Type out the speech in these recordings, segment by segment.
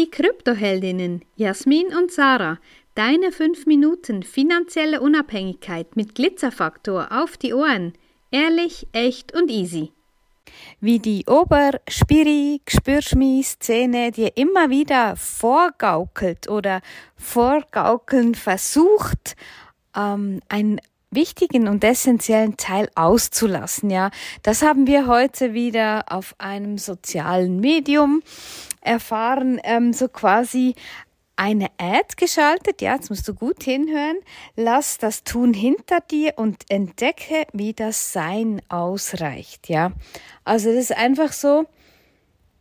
Die Kryptoheldinnen Jasmin und Sarah, deine 5 Minuten finanzielle Unabhängigkeit mit Glitzerfaktor auf die Ohren. Ehrlich, echt und easy. Wie die Oberspiri-Gespürschmi-Szene dir immer wieder vorgaukelt oder vorgaukeln versucht, ähm, ein wichtigen und essentiellen Teil auszulassen, ja. Das haben wir heute wieder auf einem sozialen Medium erfahren, ähm, so quasi eine Ad geschaltet, ja, jetzt musst du gut hinhören, lass das Tun hinter dir und entdecke, wie das Sein ausreicht, ja. Also das ist einfach so,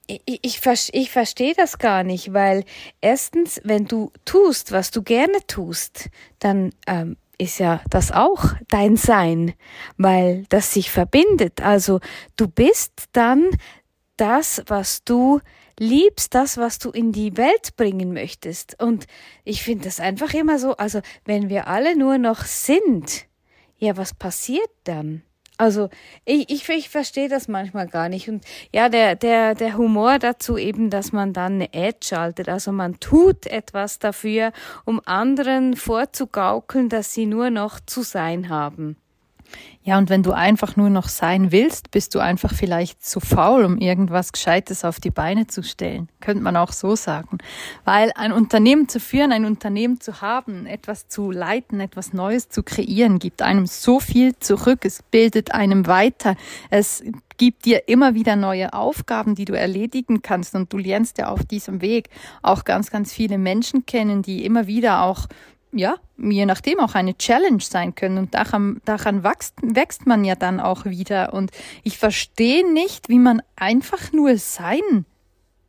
ich, ich, ich verstehe das gar nicht, weil erstens, wenn du tust, was du gerne tust, dann ähm, ist ja das auch dein Sein, weil das sich verbindet. Also du bist dann das, was du liebst, das, was du in die Welt bringen möchtest. Und ich finde das einfach immer so, also wenn wir alle nur noch sind, ja, was passiert dann? Also ich, ich, ich verstehe das manchmal gar nicht. Und ja, der, der, der Humor dazu eben, dass man dann eine Ad schaltet. Also man tut etwas dafür, um anderen vorzugaukeln, dass sie nur noch zu sein haben. Ja, und wenn du einfach nur noch sein willst, bist du einfach vielleicht zu faul, um irgendwas Gescheites auf die Beine zu stellen. Könnte man auch so sagen. Weil ein Unternehmen zu führen, ein Unternehmen zu haben, etwas zu leiten, etwas Neues zu kreieren, gibt einem so viel zurück. Es bildet einem weiter. Es gibt dir immer wieder neue Aufgaben, die du erledigen kannst. Und du lernst ja auf diesem Weg auch ganz, ganz viele Menschen kennen, die immer wieder auch ja, je nachdem auch eine Challenge sein können. Und daran, daran wächst, wächst man ja dann auch wieder. Und ich verstehe nicht, wie man einfach nur sein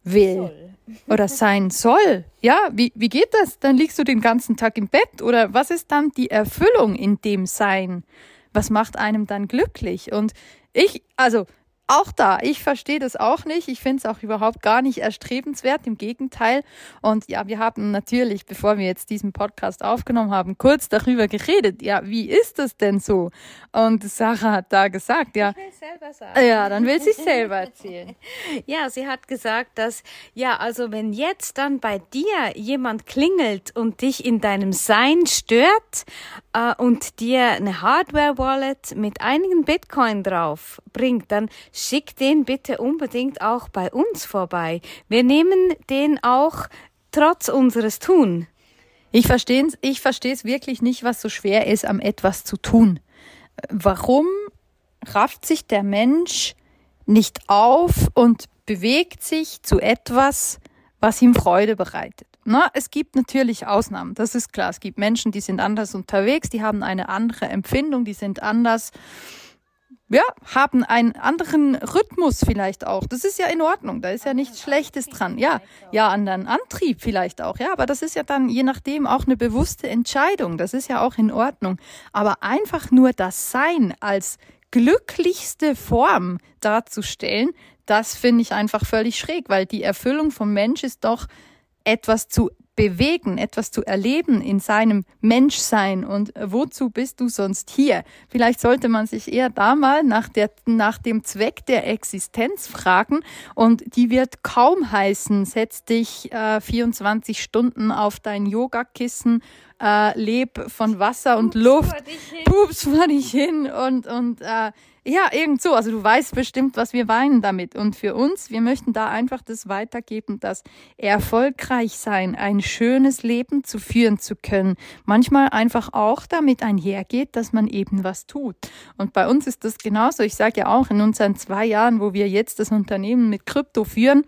will soll. oder sein soll. Ja, wie, wie geht das? Dann liegst du den ganzen Tag im Bett oder was ist dann die Erfüllung in dem Sein? Was macht einem dann glücklich? Und ich, also auch da, ich verstehe das auch nicht. Ich finde es auch überhaupt gar nicht erstrebenswert, im Gegenteil. Und ja, wir haben natürlich, bevor wir jetzt diesen Podcast aufgenommen haben, kurz darüber geredet. Ja, wie ist das denn so? Und Sarah hat da gesagt, ja. Ich selber sagen. Ja, dann will sie selber erzählen. ja, sie hat gesagt, dass, ja, also wenn jetzt dann bei dir jemand klingelt und dich in deinem Sein stört äh, und dir eine Hardware-Wallet mit einigen Bitcoin drauf bringt, dann schick den bitte unbedingt auch bei uns vorbei. Wir nehmen den auch trotz unseres Tun. Ich verstehe es ich versteh's wirklich nicht, was so schwer ist, am etwas zu tun. Warum rafft sich der Mensch nicht auf und bewegt sich zu etwas, was ihm Freude bereitet? Na, es gibt natürlich Ausnahmen, das ist klar. Es gibt Menschen, die sind anders unterwegs, die haben eine andere Empfindung, die sind anders ja, haben einen anderen Rhythmus vielleicht auch. Das ist ja in Ordnung, da ist ja nichts Schlechtes dran. Ja, ja, anderen Antrieb vielleicht auch. Ja, aber das ist ja dann je nachdem auch eine bewusste Entscheidung. Das ist ja auch in Ordnung. Aber einfach nur das Sein als glücklichste Form darzustellen, das finde ich einfach völlig schräg, weil die Erfüllung vom Mensch ist doch etwas zu bewegen, etwas zu erleben in seinem Menschsein und wozu bist du sonst hier? Vielleicht sollte man sich eher da mal nach, der, nach dem Zweck der Existenz fragen und die wird kaum heißen, setz dich äh, 24 Stunden auf dein Yogakissen äh, leb von Wasser und Pups Luft, vor pups vor dich hin und, und äh, ja, irgend so. Also du weißt bestimmt, was wir weinen damit. Und für uns, wir möchten da einfach das weitergeben, dass erfolgreich sein, ein schönes Leben zu führen zu können, manchmal einfach auch damit einhergeht, dass man eben was tut. Und bei uns ist das genauso. Ich sage ja auch, in unseren zwei Jahren, wo wir jetzt das Unternehmen mit Krypto führen,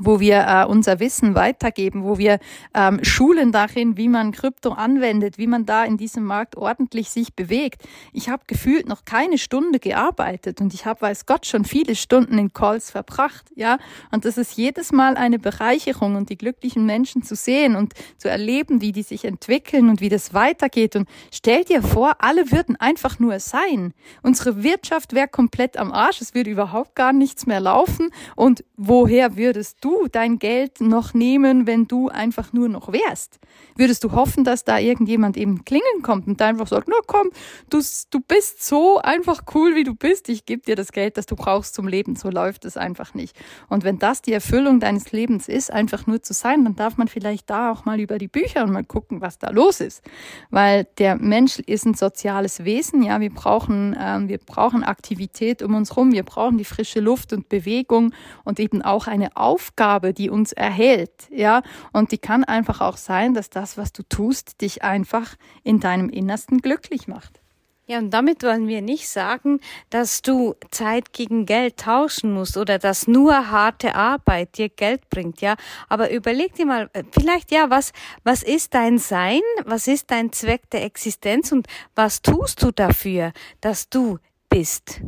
wo wir äh, unser Wissen weitergeben, wo wir ähm, schulen darin, wie man Krypto anwendet, wie man da in diesem Markt ordentlich sich bewegt. Ich habe gefühlt noch keine Stunde gearbeitet und ich habe, weiß Gott, schon viele Stunden in Calls verbracht, ja. Und das ist jedes Mal eine Bereicherung und die glücklichen Menschen zu sehen und zu erleben, wie die sich entwickeln und wie das weitergeht. Und stell dir vor, alle würden einfach nur sein. Unsere Wirtschaft wäre komplett am Arsch, es würde überhaupt gar nichts mehr laufen. Und woher würdest du du dein Geld noch nehmen, wenn du einfach nur noch wärst? Würdest du hoffen, dass da irgendjemand eben klingeln kommt und einfach sagt, na komm, du, du bist so einfach cool, wie du bist, ich gebe dir das Geld, das du brauchst zum Leben. So läuft es einfach nicht. Und wenn das die Erfüllung deines Lebens ist, einfach nur zu sein, dann darf man vielleicht da auch mal über die Bücher und mal gucken, was da los ist. Weil der Mensch ist ein soziales Wesen, ja, wir brauchen, ähm, wir brauchen Aktivität um uns rum, wir brauchen die frische Luft und Bewegung und eben auch eine Aufgabe, die uns erhält, ja. Und die kann einfach auch sein, dass das das, was du tust, dich einfach in deinem Innersten glücklich macht. Ja, und damit wollen wir nicht sagen, dass du Zeit gegen Geld tauschen musst oder dass nur harte Arbeit dir Geld bringt, ja. Aber überleg dir mal, äh, vielleicht ja, was, was ist dein Sein? Was ist dein Zweck der Existenz? Und was tust du dafür, dass du bist?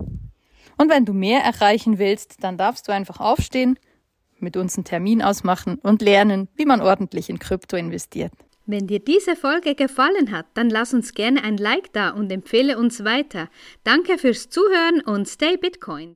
Und wenn du mehr erreichen willst, dann darfst du einfach aufstehen, mit uns einen Termin ausmachen und lernen, wie man ordentlich in Krypto investiert. Wenn dir diese Folge gefallen hat, dann lass uns gerne ein Like da und empfehle uns weiter. Danke fürs Zuhören und stay Bitcoin.